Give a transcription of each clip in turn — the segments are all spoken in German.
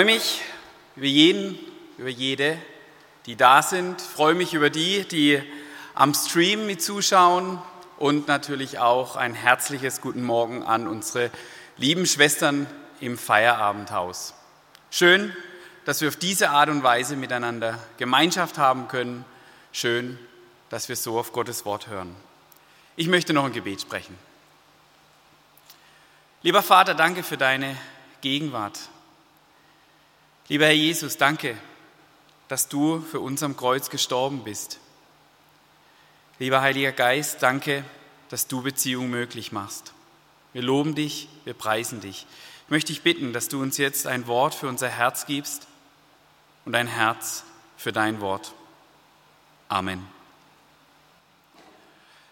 Freue mich über jeden, über jede, die da sind. Ich freue mich über die, die am Stream mit zuschauen und natürlich auch ein herzliches Guten Morgen an unsere lieben Schwestern im Feierabendhaus. Schön, dass wir auf diese Art und Weise miteinander Gemeinschaft haben können. Schön, dass wir so auf Gottes Wort hören. Ich möchte noch ein Gebet sprechen. Lieber Vater, danke für deine Gegenwart. Lieber Herr Jesus, danke, dass du für uns am Kreuz gestorben bist. Lieber Heiliger Geist, danke, dass du Beziehung möglich machst. Wir loben dich, wir preisen dich. Ich möchte dich bitten, dass du uns jetzt ein Wort für unser Herz gibst und ein Herz für dein Wort. Amen.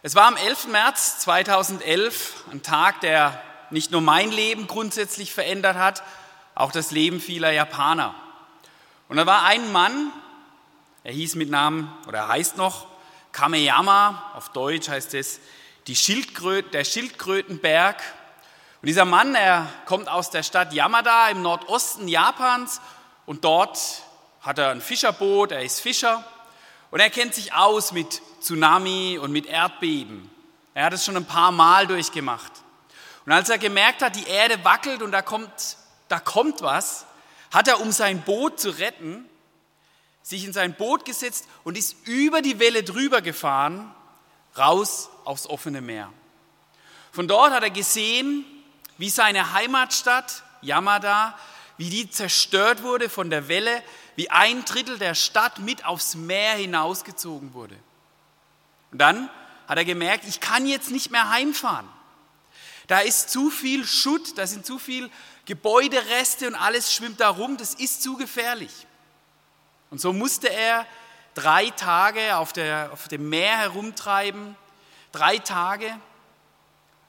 Es war am 11. März 2011 ein Tag, der nicht nur mein Leben grundsätzlich verändert hat, auch das Leben vieler Japaner. Und da war ein Mann, er hieß mit Namen oder heißt noch Kameyama, auf Deutsch heißt es die Schildkröte, der Schildkrötenberg. Und dieser Mann, er kommt aus der Stadt Yamada im Nordosten Japans und dort hat er ein Fischerboot, er ist Fischer und er kennt sich aus mit Tsunami und mit Erdbeben. Er hat es schon ein paar Mal durchgemacht. Und als er gemerkt hat, die Erde wackelt und da kommt da kommt was, hat er, um sein Boot zu retten, sich in sein Boot gesetzt und ist über die Welle drüber gefahren, raus aufs offene Meer. Von dort hat er gesehen, wie seine Heimatstadt Yamada, wie die zerstört wurde von der Welle, wie ein Drittel der Stadt mit aufs Meer hinausgezogen wurde. Und dann hat er gemerkt, ich kann jetzt nicht mehr heimfahren. Da ist zu viel Schutt, da sind zu viel Gebäudereste und alles schwimmt da rum, das ist zu gefährlich. Und so musste er drei Tage auf, der, auf dem Meer herumtreiben, drei Tage,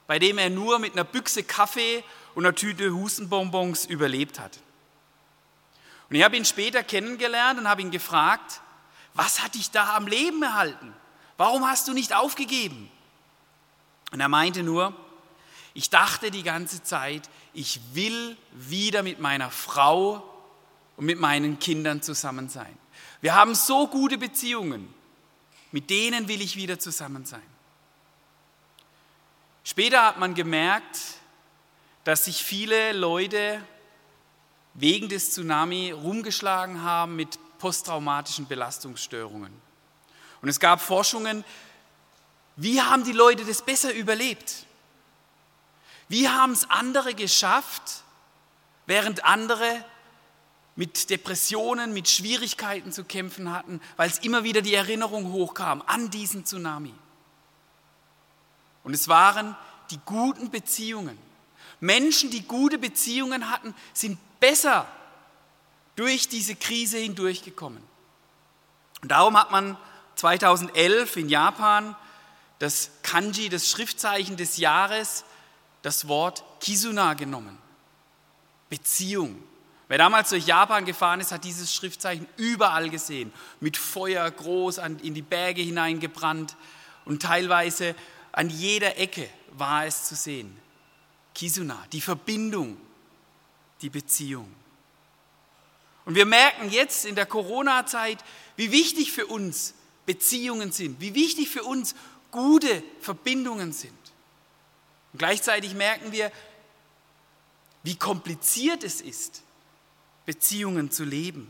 bei dem er nur mit einer Büchse Kaffee und einer Tüte Hustenbonbons überlebt hat. Und ich habe ihn später kennengelernt und habe ihn gefragt, was hat dich da am Leben erhalten? Warum hast du nicht aufgegeben? Und er meinte nur, ich dachte die ganze Zeit, ich will wieder mit meiner Frau und mit meinen Kindern zusammen sein. Wir haben so gute Beziehungen, mit denen will ich wieder zusammen sein. Später hat man gemerkt, dass sich viele Leute wegen des Tsunami rumgeschlagen haben mit posttraumatischen Belastungsstörungen. Und es gab Forschungen, wie haben die Leute das besser überlebt? Wie haben es andere geschafft, während andere mit Depressionen, mit Schwierigkeiten zu kämpfen hatten, weil es immer wieder die Erinnerung hochkam an diesen Tsunami. Und es waren die guten Beziehungen. Menschen, die gute Beziehungen hatten, sind besser durch diese Krise hindurchgekommen. Und darum hat man 2011 in Japan das Kanji, das Schriftzeichen des Jahres, das Wort Kisuna genommen. Beziehung. Wer damals durch Japan gefahren ist, hat dieses Schriftzeichen überall gesehen. Mit Feuer groß in die Berge hineingebrannt und teilweise an jeder Ecke war es zu sehen. Kisuna, die Verbindung, die Beziehung. Und wir merken jetzt in der Corona-Zeit, wie wichtig für uns Beziehungen sind, wie wichtig für uns gute Verbindungen sind. Und gleichzeitig merken wir, wie kompliziert es ist, Beziehungen zu leben.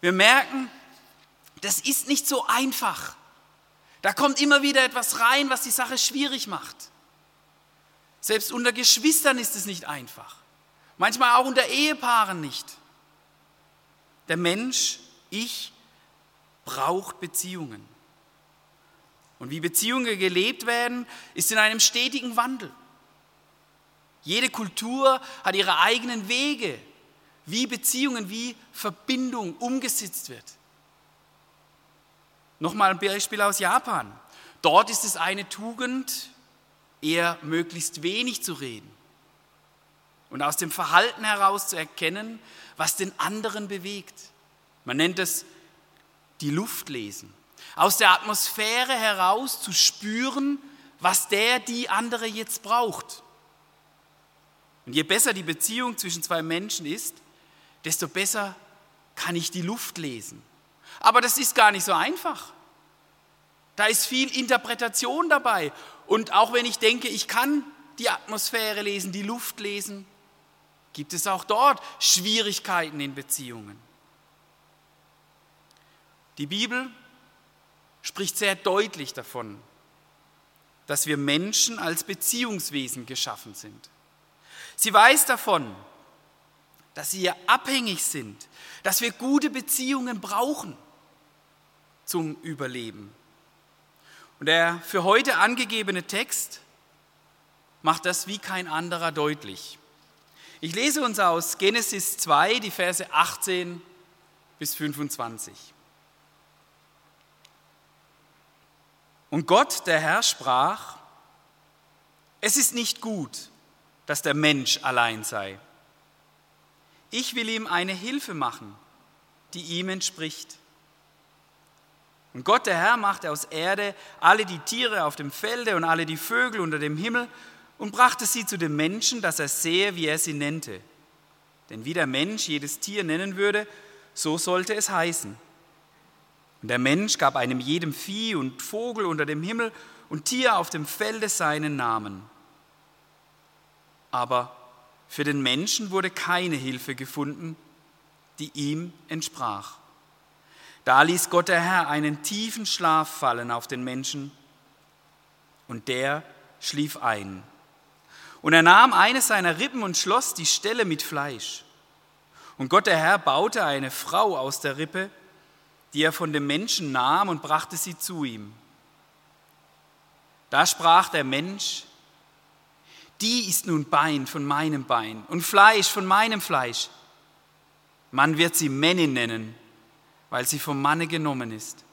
Wir merken, das ist nicht so einfach. Da kommt immer wieder etwas rein, was die Sache schwierig macht. Selbst unter Geschwistern ist es nicht einfach. Manchmal auch unter Ehepaaren nicht. Der Mensch, ich, braucht Beziehungen. Und wie Beziehungen gelebt werden, ist in einem stetigen Wandel. Jede Kultur hat ihre eigenen Wege, wie Beziehungen, wie Verbindung umgesetzt wird. Nochmal ein Beispiel aus Japan. Dort ist es eine Tugend, eher möglichst wenig zu reden und aus dem Verhalten heraus zu erkennen, was den anderen bewegt. Man nennt es die Luft lesen. Aus der Atmosphäre heraus zu spüren, was der, die andere jetzt braucht. Und je besser die Beziehung zwischen zwei Menschen ist, desto besser kann ich die Luft lesen. Aber das ist gar nicht so einfach. Da ist viel Interpretation dabei. Und auch wenn ich denke, ich kann die Atmosphäre lesen, die Luft lesen, gibt es auch dort Schwierigkeiten in Beziehungen. Die Bibel spricht sehr deutlich davon, dass wir Menschen als Beziehungswesen geschaffen sind. Sie weiß davon, dass wir abhängig sind, dass wir gute Beziehungen brauchen zum Überleben. Und der für heute angegebene Text macht das wie kein anderer deutlich. Ich lese uns aus Genesis 2 die Verse 18 bis 25. Und Gott, der Herr, sprach, es ist nicht gut, dass der Mensch allein sei. Ich will ihm eine Hilfe machen, die ihm entspricht. Und Gott, der Herr, machte aus Erde alle die Tiere auf dem Felde und alle die Vögel unter dem Himmel und brachte sie zu dem Menschen, dass er sehe, wie er sie nennte. Denn wie der Mensch jedes Tier nennen würde, so sollte es heißen. Und der Mensch gab einem jedem Vieh und Vogel unter dem Himmel und Tier auf dem Felde seinen Namen. Aber für den Menschen wurde keine Hilfe gefunden, die ihm entsprach. Da ließ Gott der Herr einen tiefen Schlaf fallen auf den Menschen und der schlief ein. Und er nahm eine seiner Rippen und schloss die Stelle mit Fleisch. Und Gott der Herr baute eine Frau aus der Rippe, die er von dem Menschen nahm und brachte sie zu ihm. Da sprach der Mensch, die ist nun Bein von meinem Bein und Fleisch von meinem Fleisch. Man wird sie Männin nennen, weil sie vom Manne genommen ist.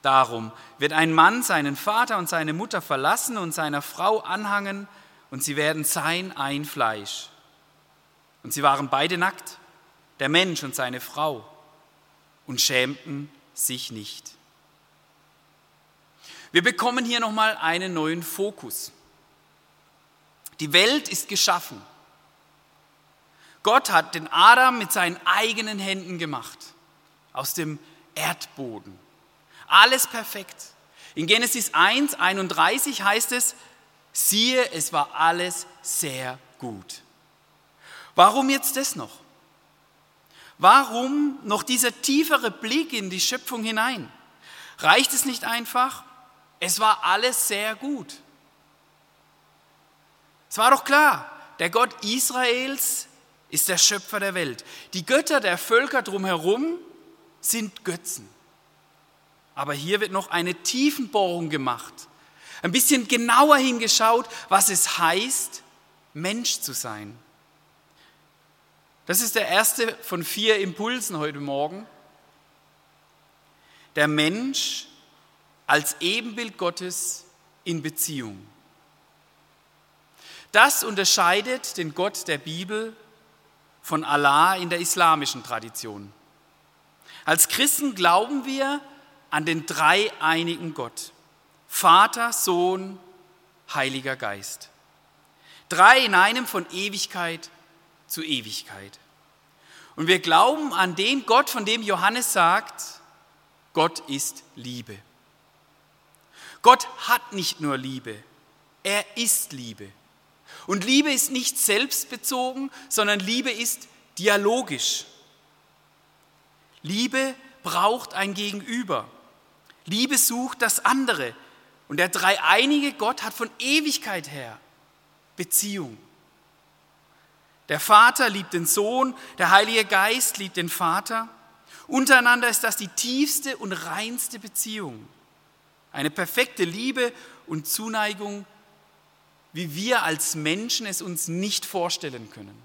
Darum wird ein Mann seinen Vater und seine Mutter verlassen und seiner Frau anhangen, und sie werden sein ein Fleisch. Und sie waren beide nackt, der Mensch und seine Frau, und schämten sich nicht. Wir bekommen hier nochmal einen neuen Fokus. Die Welt ist geschaffen. Gott hat den Adam mit seinen eigenen Händen gemacht aus dem Erdboden. Alles perfekt. In Genesis 1, 31 heißt es, siehe, es war alles sehr gut. Warum jetzt das noch? Warum noch dieser tiefere Blick in die Schöpfung hinein? Reicht es nicht einfach? Es war alles sehr gut. Es war doch klar, der Gott Israels ist der Schöpfer der Welt. Die Götter der Völker drumherum sind Götzen. Aber hier wird noch eine Tiefenbohrung gemacht. Ein bisschen genauer hingeschaut, was es heißt, Mensch zu sein. Das ist der erste von vier Impulsen heute Morgen. Der Mensch als Ebenbild Gottes in Beziehung. Das unterscheidet den Gott der Bibel von Allah in der islamischen Tradition. Als Christen glauben wir an den dreieinigen Gott. Vater, Sohn, Heiliger Geist. Drei in einem von Ewigkeit zu Ewigkeit. Und wir glauben an den Gott, von dem Johannes sagt, Gott ist Liebe. Gott hat nicht nur Liebe, er ist Liebe. Und Liebe ist nicht selbstbezogen, sondern Liebe ist dialogisch. Liebe braucht ein Gegenüber. Liebe sucht das andere. Und der dreieinige Gott hat von Ewigkeit her Beziehung. Der Vater liebt den Sohn, der Heilige Geist liebt den Vater. Untereinander ist das die tiefste und reinste Beziehung. Eine perfekte Liebe und Zuneigung, wie wir als Menschen es uns nicht vorstellen können.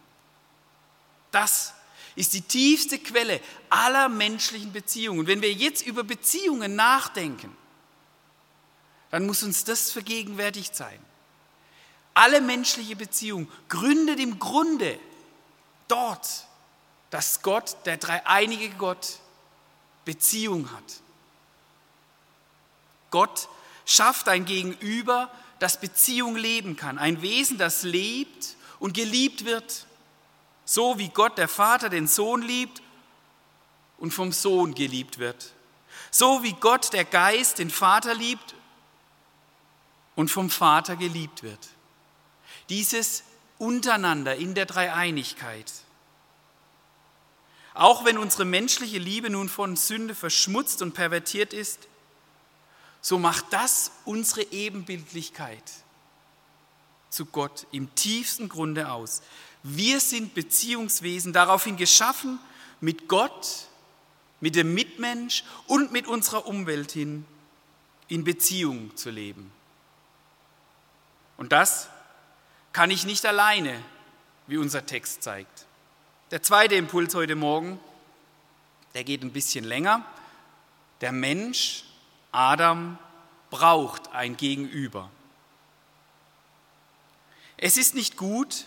Das ist die tiefste Quelle aller menschlichen Beziehungen. Wenn wir jetzt über Beziehungen nachdenken, dann muss uns das vergegenwärtigt sein. Alle menschliche Beziehung gründet im Grunde dort, dass Gott, der dreieinige Gott, Beziehung hat. Gott schafft ein Gegenüber, das Beziehung leben kann. Ein Wesen, das lebt und geliebt wird. So wie Gott, der Vater, den Sohn liebt und vom Sohn geliebt wird. So wie Gott, der Geist, den Vater liebt und vom Vater geliebt wird. Dieses untereinander in der Dreieinigkeit. Auch wenn unsere menschliche Liebe nun von Sünde verschmutzt und pervertiert ist, so macht das unsere Ebenbildlichkeit zu Gott im tiefsten Grunde aus. Wir sind Beziehungswesen, daraufhin geschaffen, mit Gott, mit dem Mitmensch und mit unserer Umwelt hin in Beziehung zu leben. Und das kann ich nicht alleine, wie unser Text zeigt. Der zweite Impuls heute Morgen, der geht ein bisschen länger. Der Mensch, Adam, braucht ein Gegenüber. Es ist nicht gut,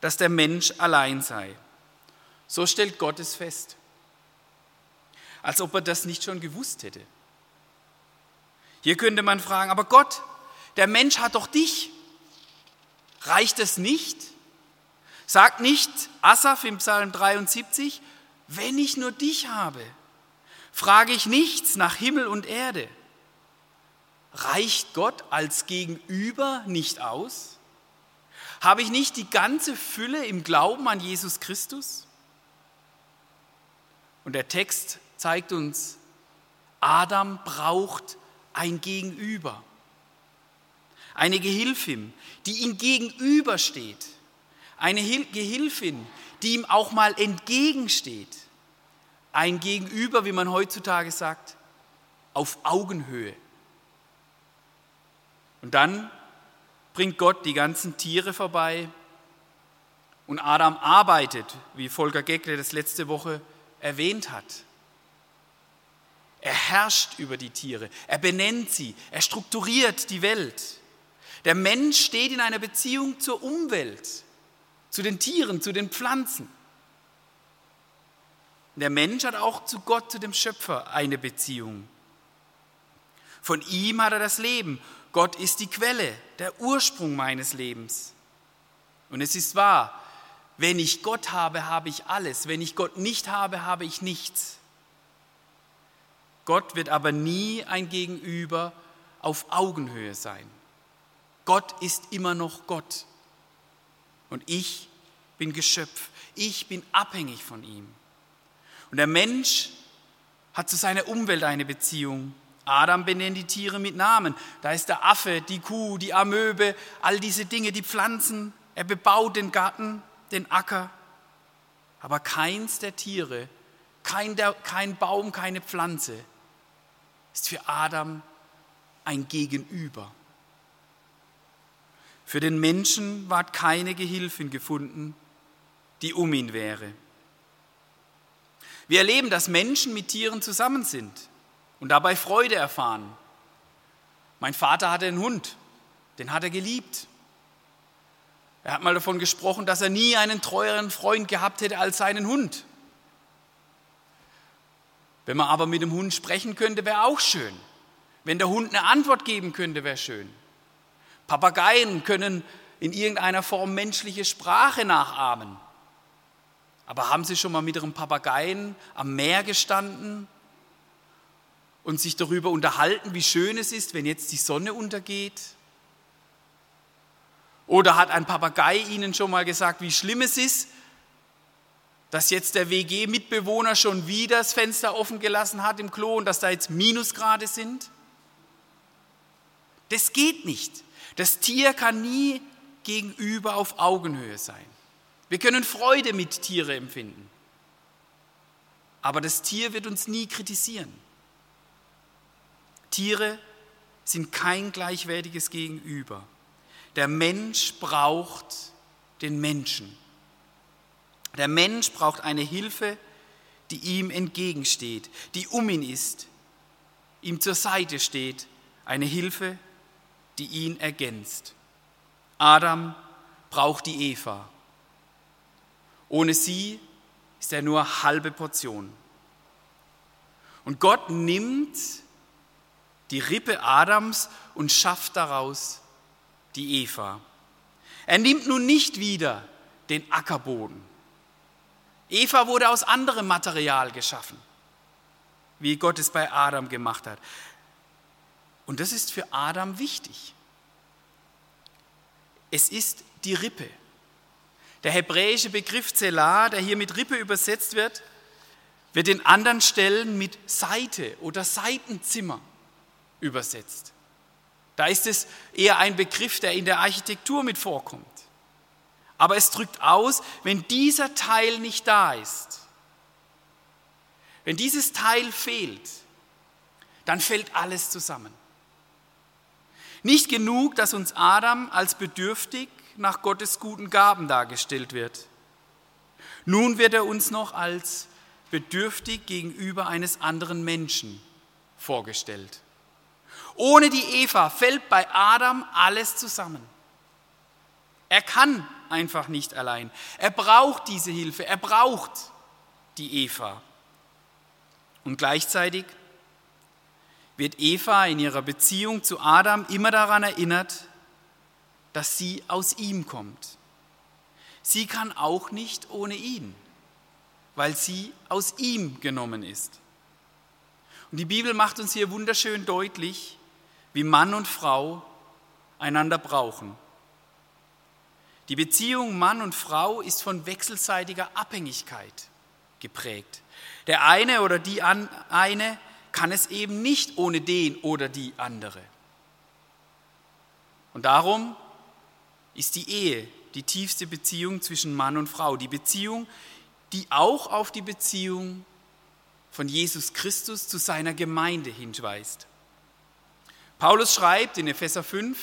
dass der Mensch allein sei. So stellt Gott es fest. Als ob er das nicht schon gewusst hätte. Hier könnte man fragen, aber Gott, der Mensch hat doch dich. Reicht es nicht? Sagt nicht Asaf im Psalm 73, wenn ich nur dich habe, frage ich nichts nach Himmel und Erde. Reicht Gott als Gegenüber nicht aus? Habe ich nicht die ganze Fülle im Glauben an Jesus Christus? Und der Text zeigt uns, Adam braucht ein Gegenüber, eine Gehilfin, die ihm gegenübersteht eine Gehilfin, die ihm auch mal entgegensteht. Ein Gegenüber, wie man heutzutage sagt, auf Augenhöhe. Und dann bringt Gott die ganzen Tiere vorbei und Adam arbeitet, wie Volker Geckle das letzte Woche erwähnt hat. Er herrscht über die Tiere, er benennt sie, er strukturiert die Welt. Der Mensch steht in einer Beziehung zur Umwelt zu den Tieren, zu den Pflanzen. Der Mensch hat auch zu Gott, zu dem Schöpfer, eine Beziehung. Von ihm hat er das Leben. Gott ist die Quelle, der Ursprung meines Lebens. Und es ist wahr, wenn ich Gott habe, habe ich alles. Wenn ich Gott nicht habe, habe ich nichts. Gott wird aber nie ein Gegenüber auf Augenhöhe sein. Gott ist immer noch Gott. Und ich bin Geschöpf. Ich bin abhängig von ihm. Und der Mensch hat zu seiner Umwelt eine Beziehung. Adam benennt die Tiere mit Namen. Da ist der Affe, die Kuh, die Amöbe, all diese Dinge, die Pflanzen. Er bebaut den Garten, den Acker. Aber keins der Tiere, kein, der, kein Baum, keine Pflanze ist für Adam ein Gegenüber. Für den Menschen ward keine Gehilfin gefunden, die um ihn wäre. Wir erleben, dass Menschen mit Tieren zusammen sind und dabei Freude erfahren. Mein Vater hatte einen Hund, den hat er geliebt. Er hat mal davon gesprochen, dass er nie einen treueren Freund gehabt hätte als seinen Hund. Wenn man aber mit dem Hund sprechen könnte, wäre auch schön. Wenn der Hund eine Antwort geben könnte, wäre schön. Papageien können in irgendeiner Form menschliche Sprache nachahmen. Aber haben Sie schon mal mit Ihrem Papageien am Meer gestanden und sich darüber unterhalten, wie schön es ist, wenn jetzt die Sonne untergeht? Oder hat ein Papagei Ihnen schon mal gesagt, wie schlimm es ist, dass jetzt der WG-Mitbewohner schon wieder das Fenster offen gelassen hat im Klo und dass da jetzt Minusgrade sind? Das geht nicht. Das Tier kann nie gegenüber auf Augenhöhe sein. Wir können Freude mit Tiere empfinden. Aber das Tier wird uns nie kritisieren. Tiere sind kein gleichwertiges Gegenüber. Der Mensch braucht den Menschen. Der Mensch braucht eine Hilfe, die ihm entgegensteht, die um ihn ist, ihm zur Seite steht, eine Hilfe, die ihn ergänzt. Adam braucht die Eva. Ohne sie ist er nur halbe Portion. Und Gott nimmt die Rippe Adams und schafft daraus die Eva. Er nimmt nun nicht wieder den Ackerboden. Eva wurde aus anderem Material geschaffen, wie Gott es bei Adam gemacht hat. Und das ist für Adam wichtig. Es ist die Rippe. Der hebräische Begriff Zelah, der hier mit Rippe übersetzt wird, wird in anderen Stellen mit Seite oder Seitenzimmer übersetzt. Da ist es eher ein Begriff, der in der Architektur mit vorkommt. Aber es drückt aus, wenn dieser Teil nicht da ist, wenn dieses Teil fehlt, dann fällt alles zusammen. Nicht genug, dass uns Adam als bedürftig nach Gottes guten Gaben dargestellt wird. Nun wird er uns noch als bedürftig gegenüber eines anderen Menschen vorgestellt. Ohne die Eva fällt bei Adam alles zusammen. Er kann einfach nicht allein. Er braucht diese Hilfe. Er braucht die Eva. Und gleichzeitig wird Eva in ihrer Beziehung zu Adam immer daran erinnert, dass sie aus ihm kommt. Sie kann auch nicht ohne ihn, weil sie aus ihm genommen ist. Und die Bibel macht uns hier wunderschön deutlich, wie Mann und Frau einander brauchen. Die Beziehung Mann und Frau ist von wechselseitiger Abhängigkeit geprägt. Der eine oder die eine kann es eben nicht ohne den oder die andere. Und darum ist die Ehe die tiefste Beziehung zwischen Mann und Frau, die Beziehung, die auch auf die Beziehung von Jesus Christus zu seiner Gemeinde hinweist. Paulus schreibt in Epheser 5,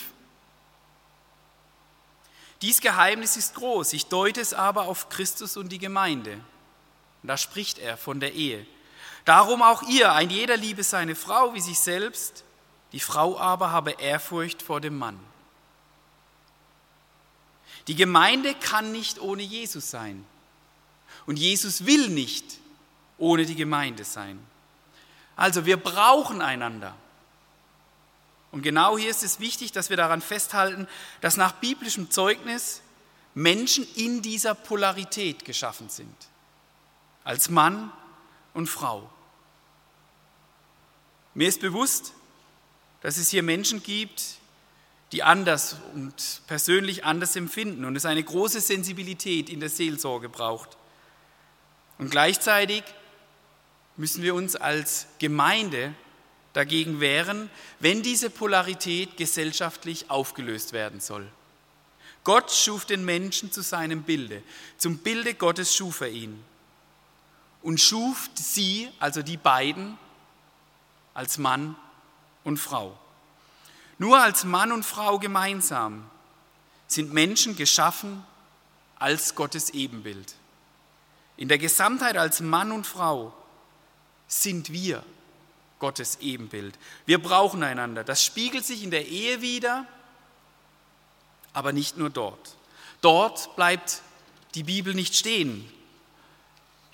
dies Geheimnis ist groß, ich deute es aber auf Christus und die Gemeinde. Und da spricht er von der Ehe. Darum auch ihr, ein jeder liebe seine Frau wie sich selbst, die Frau aber habe Ehrfurcht vor dem Mann. Die Gemeinde kann nicht ohne Jesus sein. Und Jesus will nicht ohne die Gemeinde sein. Also wir brauchen einander. Und genau hier ist es wichtig, dass wir daran festhalten, dass nach biblischem Zeugnis Menschen in dieser Polarität geschaffen sind. Als Mann und Frau. Mir ist bewusst, dass es hier Menschen gibt, die anders und persönlich anders empfinden und es eine große Sensibilität in der Seelsorge braucht. Und gleichzeitig müssen wir uns als Gemeinde dagegen wehren, wenn diese Polarität gesellschaftlich aufgelöst werden soll. Gott schuf den Menschen zu seinem Bilde. Zum Bilde Gottes schuf er ihn. Und schuf sie, also die beiden, als Mann und Frau. Nur als Mann und Frau gemeinsam sind Menschen geschaffen als Gottes Ebenbild. In der Gesamtheit als Mann und Frau sind wir Gottes Ebenbild. Wir brauchen einander. Das spiegelt sich in der Ehe wieder, aber nicht nur dort. Dort bleibt die Bibel nicht stehen.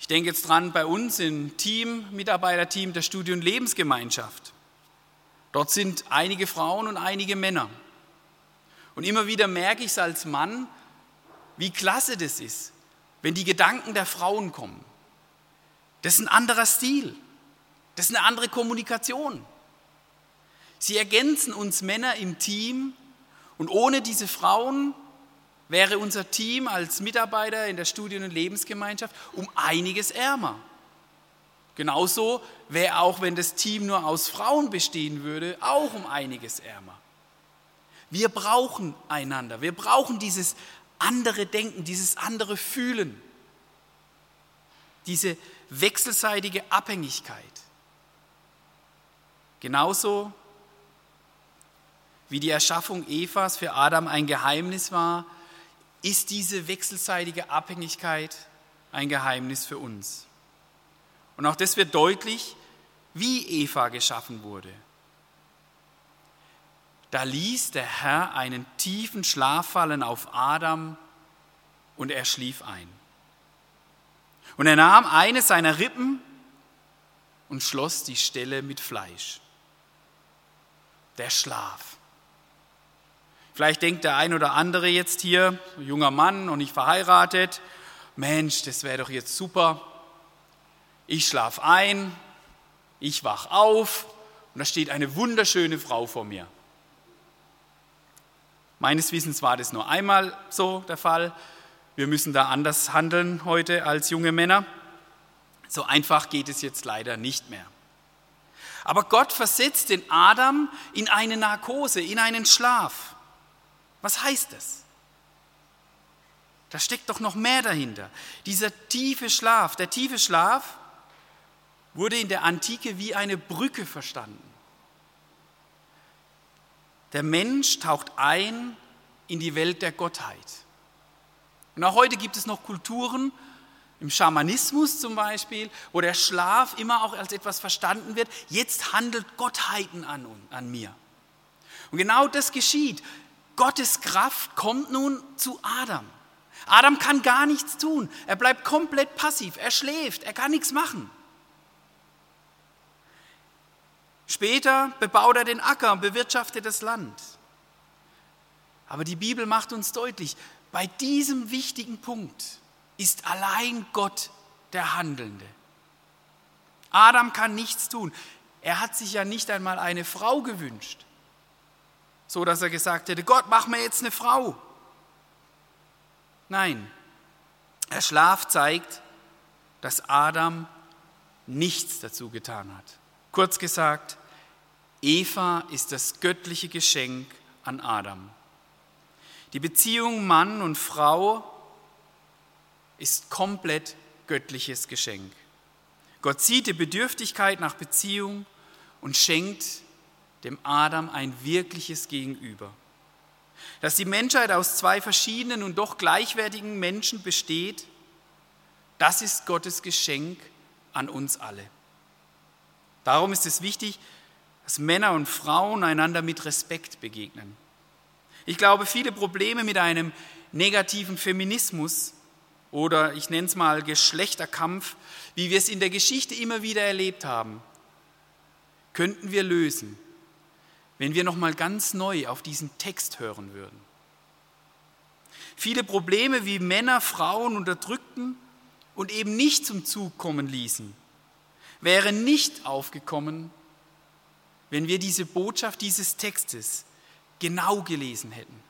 Ich denke jetzt dran bei uns im Team, Mitarbeiterteam der Studie- und Lebensgemeinschaft. Dort sind einige Frauen und einige Männer. Und immer wieder merke ich es als Mann, wie klasse das ist, wenn die Gedanken der Frauen kommen. Das ist ein anderer Stil. Das ist eine andere Kommunikation. Sie ergänzen uns Männer im Team und ohne diese Frauen wäre unser Team als Mitarbeiter in der Studien- und Lebensgemeinschaft um einiges ärmer. Genauso wäre auch, wenn das Team nur aus Frauen bestehen würde, auch um einiges ärmer. Wir brauchen einander. Wir brauchen dieses andere Denken, dieses andere Fühlen, diese wechselseitige Abhängigkeit. Genauso wie die Erschaffung Evas für Adam ein Geheimnis war, ist diese wechselseitige Abhängigkeit ein Geheimnis für uns. Und auch das wird deutlich, wie Eva geschaffen wurde. Da ließ der Herr einen tiefen Schlaf fallen auf Adam und er schlief ein. Und er nahm eine seiner Rippen und schloss die Stelle mit Fleisch. Der Schlaf. Vielleicht denkt der ein oder andere jetzt hier, junger Mann und nicht verheiratet, Mensch, das wäre doch jetzt super. Ich schlafe ein, ich wach auf und da steht eine wunderschöne Frau vor mir. Meines Wissens war das nur einmal so der Fall. Wir müssen da anders handeln heute als junge Männer. So einfach geht es jetzt leider nicht mehr. Aber Gott versetzt den Adam in eine Narkose, in einen Schlaf. Was heißt das? Da steckt doch noch mehr dahinter. Dieser tiefe Schlaf, der tiefe Schlaf wurde in der Antike wie eine Brücke verstanden. Der Mensch taucht ein in die Welt der Gottheit. Und auch heute gibt es noch Kulturen, im Schamanismus zum Beispiel, wo der Schlaf immer auch als etwas verstanden wird, jetzt handelt Gottheiten an, an mir. Und genau das geschieht. Gottes Kraft kommt nun zu Adam. Adam kann gar nichts tun. Er bleibt komplett passiv. Er schläft. Er kann nichts machen. Später bebaut er den Acker und bewirtschaftet das Land. Aber die Bibel macht uns deutlich, bei diesem wichtigen Punkt ist allein Gott der Handelnde. Adam kann nichts tun. Er hat sich ja nicht einmal eine Frau gewünscht, so dass er gesagt hätte, Gott, mach mir jetzt eine Frau. Nein, der Schlaf zeigt, dass Adam nichts dazu getan hat. Kurz gesagt, Eva ist das göttliche Geschenk an Adam. Die Beziehung Mann und Frau ist komplett göttliches Geschenk. Gott sieht die Bedürftigkeit nach Beziehung und schenkt dem Adam ein wirkliches Gegenüber. Dass die Menschheit aus zwei verschiedenen und doch gleichwertigen Menschen besteht, das ist Gottes Geschenk an uns alle. Darum ist es wichtig, dass Männer und Frauen einander mit Respekt begegnen. Ich glaube, viele Probleme mit einem negativen Feminismus oder ich nenne es mal Geschlechterkampf, wie wir es in der Geschichte immer wieder erlebt haben, könnten wir lösen, wenn wir noch mal ganz neu auf diesen Text hören würden. Viele Probleme, wie Männer Frauen unterdrückten und eben nicht zum Zug kommen ließen, wären nicht aufgekommen, wenn wir diese Botschaft dieses Textes genau gelesen hätten,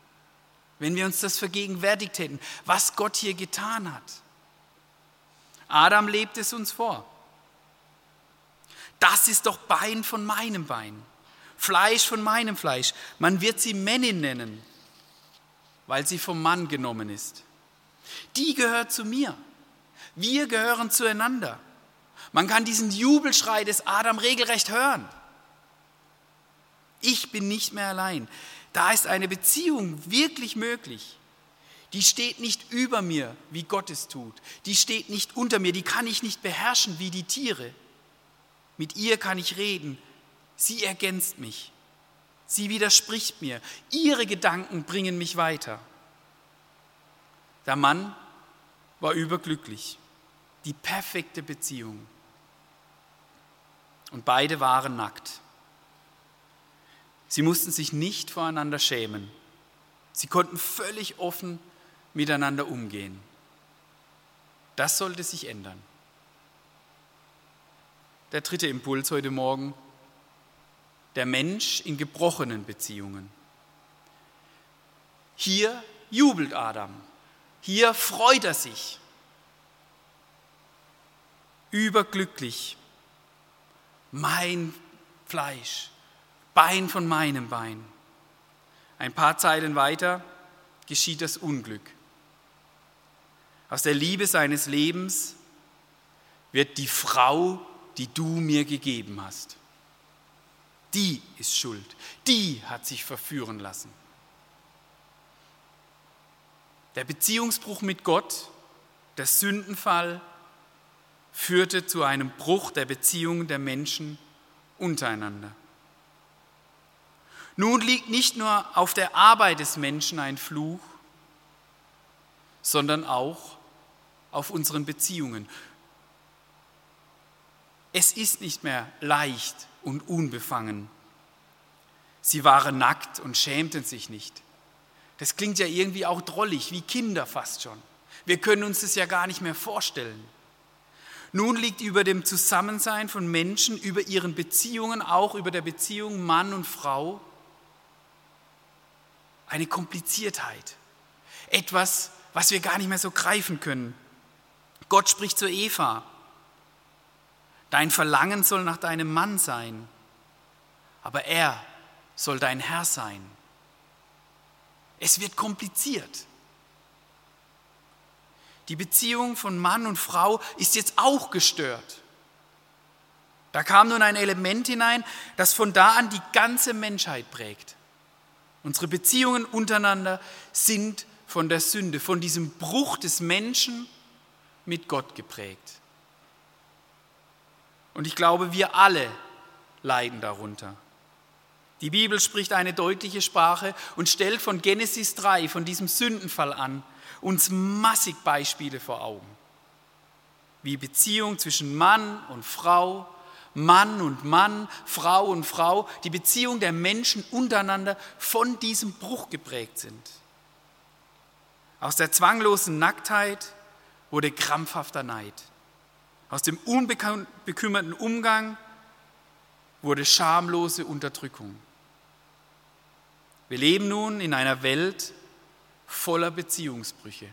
wenn wir uns das vergegenwärtigt hätten, was Gott hier getan hat. Adam lebt es uns vor. Das ist doch Bein von meinem Bein, Fleisch von meinem Fleisch. Man wird sie Männin nennen, weil sie vom Mann genommen ist. Die gehört zu mir. Wir gehören zueinander. Man kann diesen Jubelschrei des Adam regelrecht hören. Ich bin nicht mehr allein. Da ist eine Beziehung wirklich möglich. Die steht nicht über mir, wie Gott es tut. Die steht nicht unter mir. Die kann ich nicht beherrschen wie die Tiere. Mit ihr kann ich reden. Sie ergänzt mich. Sie widerspricht mir. Ihre Gedanken bringen mich weiter. Der Mann war überglücklich. Die perfekte Beziehung. Und beide waren nackt. Sie mussten sich nicht voreinander schämen. Sie konnten völlig offen miteinander umgehen. Das sollte sich ändern. Der dritte Impuls heute Morgen, der Mensch in gebrochenen Beziehungen. Hier jubelt Adam, hier freut er sich, überglücklich. Mein Fleisch, Bein von meinem Bein. Ein paar Zeilen weiter geschieht das Unglück. Aus der Liebe seines Lebens wird die Frau, die du mir gegeben hast. Die ist schuld. Die hat sich verführen lassen. Der Beziehungsbruch mit Gott, der Sündenfall, führte zu einem Bruch der Beziehungen der Menschen untereinander. Nun liegt nicht nur auf der Arbeit des Menschen ein Fluch, sondern auch auf unseren Beziehungen. Es ist nicht mehr leicht und unbefangen. Sie waren nackt und schämten sich nicht. Das klingt ja irgendwie auch drollig, wie Kinder fast schon. Wir können uns das ja gar nicht mehr vorstellen. Nun liegt über dem Zusammensein von Menschen, über ihren Beziehungen, auch über der Beziehung Mann und Frau, eine Kompliziertheit. Etwas, was wir gar nicht mehr so greifen können. Gott spricht zu Eva. Dein Verlangen soll nach deinem Mann sein, aber er soll dein Herr sein. Es wird kompliziert. Die Beziehung von Mann und Frau ist jetzt auch gestört. Da kam nun ein Element hinein, das von da an die ganze Menschheit prägt. Unsere Beziehungen untereinander sind von der Sünde, von diesem Bruch des Menschen mit Gott geprägt. Und ich glaube, wir alle leiden darunter. Die Bibel spricht eine deutliche Sprache und stellt von Genesis 3, von diesem Sündenfall an, uns massig Beispiele vor Augen. Wie Beziehung zwischen Mann und Frau, Mann und Mann, Frau und Frau, die Beziehung der Menschen untereinander von diesem Bruch geprägt sind. Aus der zwanglosen Nacktheit wurde krampfhafter Neid. Aus dem unbekümmerten Umgang wurde schamlose Unterdrückung. Wir leben nun in einer Welt voller Beziehungsbrüche.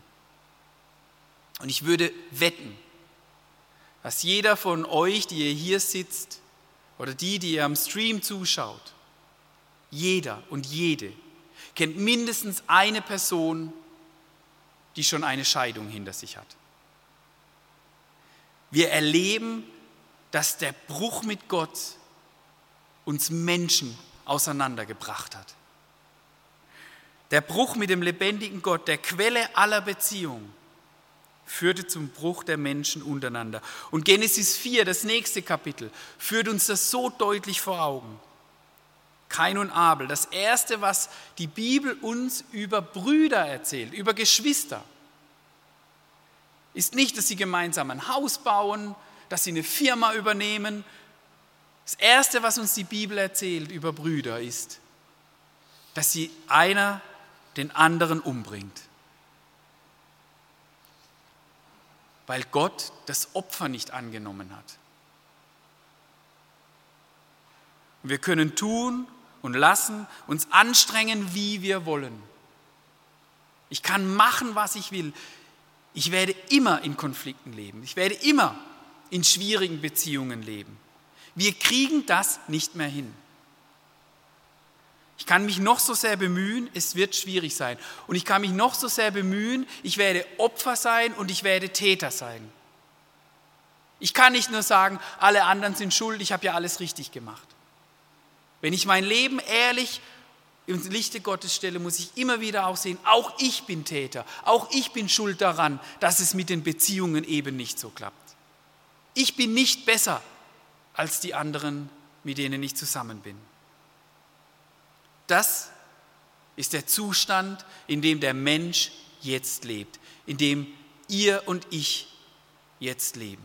Und ich würde wetten, dass jeder von euch, die ihr hier sitzt, oder die, die ihr am Stream zuschaut, jeder und jede kennt mindestens eine Person, die schon eine Scheidung hinter sich hat. Wir erleben, dass der Bruch mit Gott uns Menschen auseinandergebracht hat. Der Bruch mit dem lebendigen Gott, der Quelle aller Beziehungen, führte zum Bruch der Menschen untereinander. Und Genesis 4, das nächste Kapitel, führt uns das so deutlich vor Augen. Kain und Abel, das Erste, was die Bibel uns über Brüder erzählt, über Geschwister, ist nicht, dass sie gemeinsam ein Haus bauen, dass sie eine Firma übernehmen. Das Erste, was uns die Bibel erzählt über Brüder, ist, dass sie einer den anderen umbringt. Weil Gott das Opfer nicht angenommen hat. Wir können tun und lassen, uns anstrengen, wie wir wollen. Ich kann machen, was ich will. Ich werde immer in Konflikten leben. Ich werde immer in schwierigen Beziehungen leben. Wir kriegen das nicht mehr hin. Ich kann mich noch so sehr bemühen, es wird schwierig sein. Und ich kann mich noch so sehr bemühen, ich werde Opfer sein und ich werde Täter sein. Ich kann nicht nur sagen, alle anderen sind schuld, ich habe ja alles richtig gemacht. Wenn ich mein Leben ehrlich im Lichte Gottes stelle, muss ich immer wieder auch sehen, auch ich bin Täter, auch ich bin schuld daran, dass es mit den Beziehungen eben nicht so klappt. Ich bin nicht besser als die anderen, mit denen ich zusammen bin. Das ist der Zustand, in dem der Mensch jetzt lebt, in dem ihr und ich jetzt leben.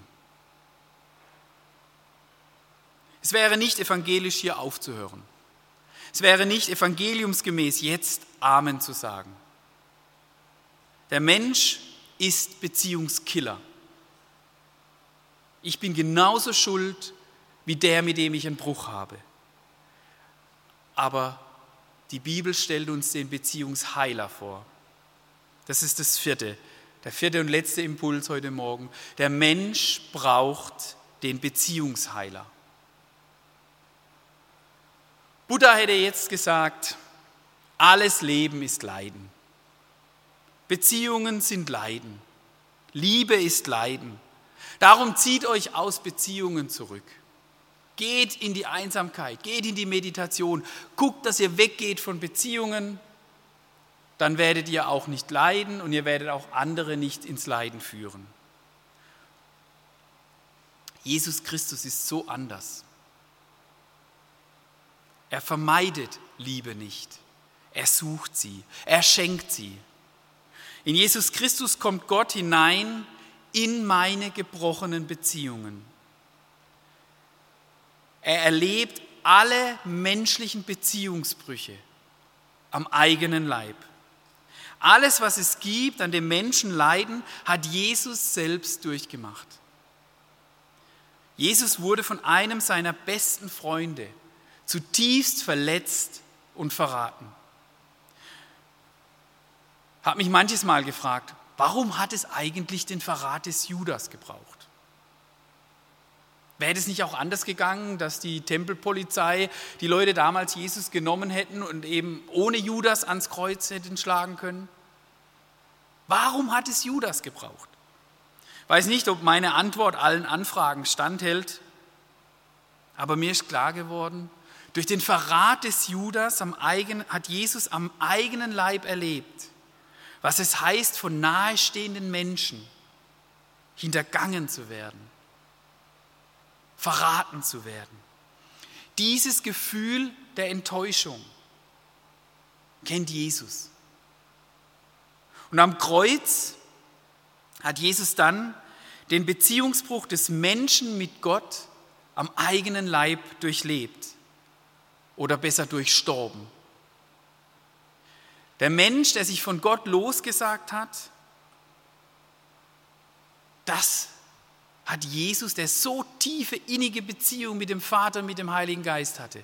Es wäre nicht evangelisch hier aufzuhören. Es wäre nicht evangeliumsgemäß, jetzt Amen zu sagen. Der Mensch ist Beziehungskiller. Ich bin genauso schuld wie der, mit dem ich einen Bruch habe. Aber die Bibel stellt uns den Beziehungsheiler vor. Das ist das vierte, der vierte und letzte Impuls heute Morgen. Der Mensch braucht den Beziehungsheiler. Buddha hätte jetzt gesagt, alles Leben ist Leiden. Beziehungen sind Leiden. Liebe ist Leiden. Darum zieht euch aus Beziehungen zurück. Geht in die Einsamkeit, geht in die Meditation, guckt, dass ihr weggeht von Beziehungen, dann werdet ihr auch nicht leiden und ihr werdet auch andere nicht ins Leiden führen. Jesus Christus ist so anders. Er vermeidet Liebe nicht. Er sucht sie. Er schenkt sie. In Jesus Christus kommt Gott hinein in meine gebrochenen Beziehungen. Er erlebt alle menschlichen Beziehungsbrüche am eigenen Leib. Alles, was es gibt, an dem Menschen leiden, hat Jesus selbst durchgemacht. Jesus wurde von einem seiner besten Freunde zutiefst verletzt und verraten. Hat mich manches Mal gefragt, warum hat es eigentlich den Verrat des Judas gebraucht? Wäre es nicht auch anders gegangen, dass die Tempelpolizei die Leute damals Jesus genommen hätten und eben ohne Judas ans Kreuz hätten schlagen können? Warum hat es Judas gebraucht? Weiß nicht, ob meine Antwort allen Anfragen standhält, aber mir ist klar geworden, durch den Verrat des Judas eigenen, hat Jesus am eigenen Leib erlebt, was es heißt, von nahestehenden Menschen hintergangen zu werden verraten zu werden. Dieses Gefühl der Enttäuschung kennt Jesus. Und am Kreuz hat Jesus dann den Beziehungsbruch des Menschen mit Gott am eigenen Leib durchlebt oder besser durchstorben. Der Mensch, der sich von Gott losgesagt hat, das hat Jesus, der so tiefe, innige Beziehung mit dem Vater, mit dem Heiligen Geist hatte,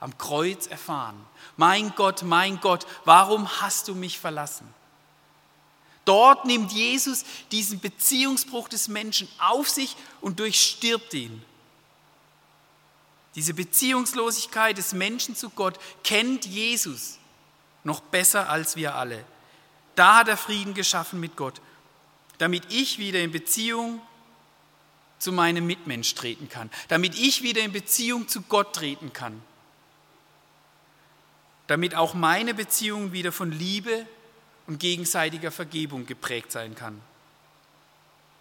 am Kreuz erfahren. Mein Gott, mein Gott, warum hast du mich verlassen? Dort nimmt Jesus diesen Beziehungsbruch des Menschen auf sich und durchstirbt ihn. Diese Beziehungslosigkeit des Menschen zu Gott kennt Jesus noch besser als wir alle. Da hat er Frieden geschaffen mit Gott, damit ich wieder in Beziehung zu meinem Mitmensch treten kann, damit ich wieder in Beziehung zu Gott treten kann, damit auch meine Beziehung wieder von Liebe und gegenseitiger Vergebung geprägt sein kann.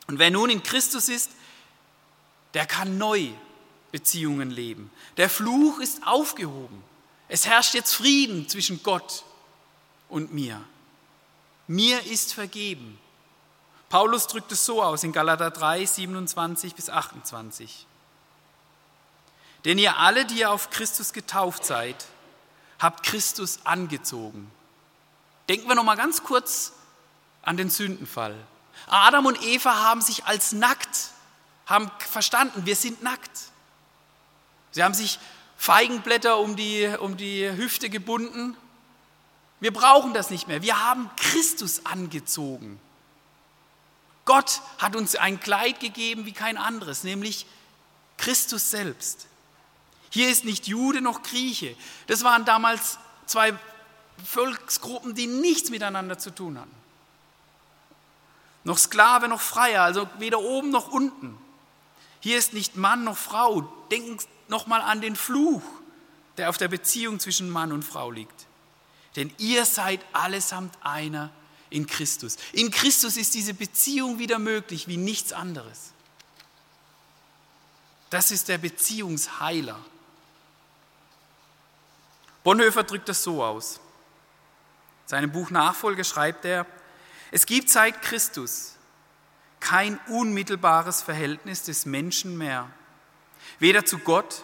Und wer nun in Christus ist, der kann neu Beziehungen leben. Der Fluch ist aufgehoben. Es herrscht jetzt Frieden zwischen Gott und mir. Mir ist vergeben. Paulus drückt es so aus in Galater 3, 27 bis 28. Denn ihr alle, die ihr auf Christus getauft seid, habt Christus angezogen. Denken wir noch mal ganz kurz an den Sündenfall. Adam und Eva haben sich als nackt, haben verstanden, wir sind nackt. Sie haben sich Feigenblätter um die, um die Hüfte gebunden. Wir brauchen das nicht mehr. Wir haben Christus angezogen. Gott hat uns ein Kleid gegeben wie kein anderes, nämlich Christus selbst. Hier ist nicht Jude noch Grieche. Das waren damals zwei Volksgruppen, die nichts miteinander zu tun hatten. Noch Sklave, noch Freier, also weder oben noch unten. Hier ist nicht Mann noch Frau. Denken nochmal an den Fluch, der auf der Beziehung zwischen Mann und Frau liegt. Denn ihr seid allesamt einer in Christus. In Christus ist diese Beziehung wieder möglich wie nichts anderes. Das ist der Beziehungsheiler. Bonhoeffer drückt das so aus. In seinem Buch Nachfolge schreibt er, es gibt seit Christus kein unmittelbares Verhältnis des Menschen mehr, weder zu Gott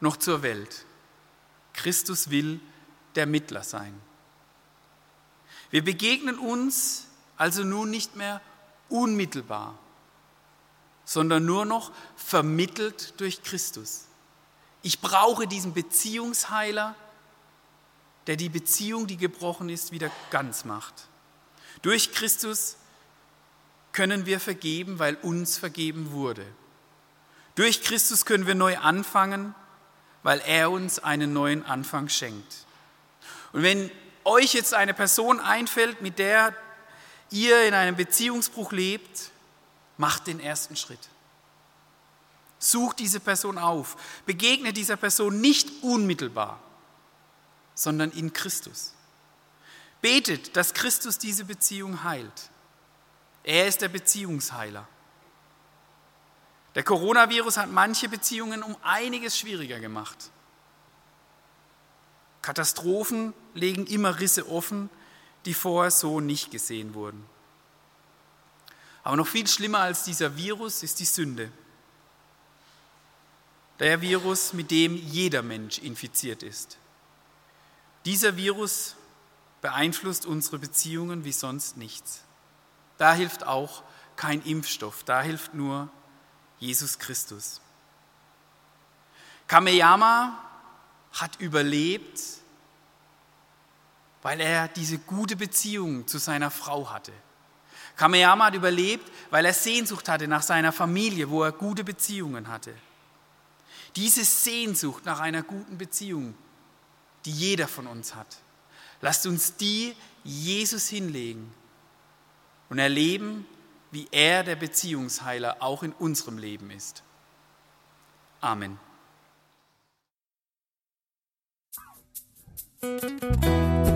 noch zur Welt. Christus will der Mittler sein. Wir begegnen uns also nun nicht mehr unmittelbar, sondern nur noch vermittelt durch Christus. Ich brauche diesen Beziehungsheiler, der die Beziehung, die gebrochen ist, wieder ganz macht. Durch Christus können wir vergeben, weil uns vergeben wurde. Durch Christus können wir neu anfangen, weil er uns einen neuen Anfang schenkt. Und wenn euch jetzt eine Person einfällt, mit der ihr in einem Beziehungsbruch lebt, macht den ersten Schritt. Such diese Person auf. Begegne dieser Person nicht unmittelbar, sondern in Christus. Betet, dass Christus diese Beziehung heilt. Er ist der Beziehungsheiler. Der Coronavirus hat manche Beziehungen um einiges schwieriger gemacht. Katastrophen legen immer Risse offen, die vorher so nicht gesehen wurden. Aber noch viel schlimmer als dieser Virus ist die Sünde. Der Virus, mit dem jeder Mensch infiziert ist. Dieser Virus beeinflusst unsere Beziehungen wie sonst nichts. Da hilft auch kein Impfstoff, da hilft nur Jesus Christus. Kameyama hat überlebt, weil er diese gute Beziehung zu seiner Frau hatte. Kameyama hat überlebt, weil er Sehnsucht hatte nach seiner Familie, wo er gute Beziehungen hatte. Diese Sehnsucht nach einer guten Beziehung, die jeder von uns hat, lasst uns die Jesus hinlegen und erleben, wie er der Beziehungsheiler auch in unserem Leben ist. Amen.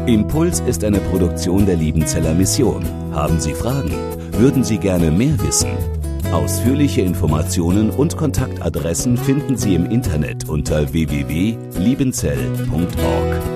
Impuls ist eine Produktion der Liebenzeller Mission. Haben Sie Fragen? Würden Sie gerne mehr wissen? Ausführliche Informationen und Kontaktadressen finden Sie im Internet unter www.liebenzell.org.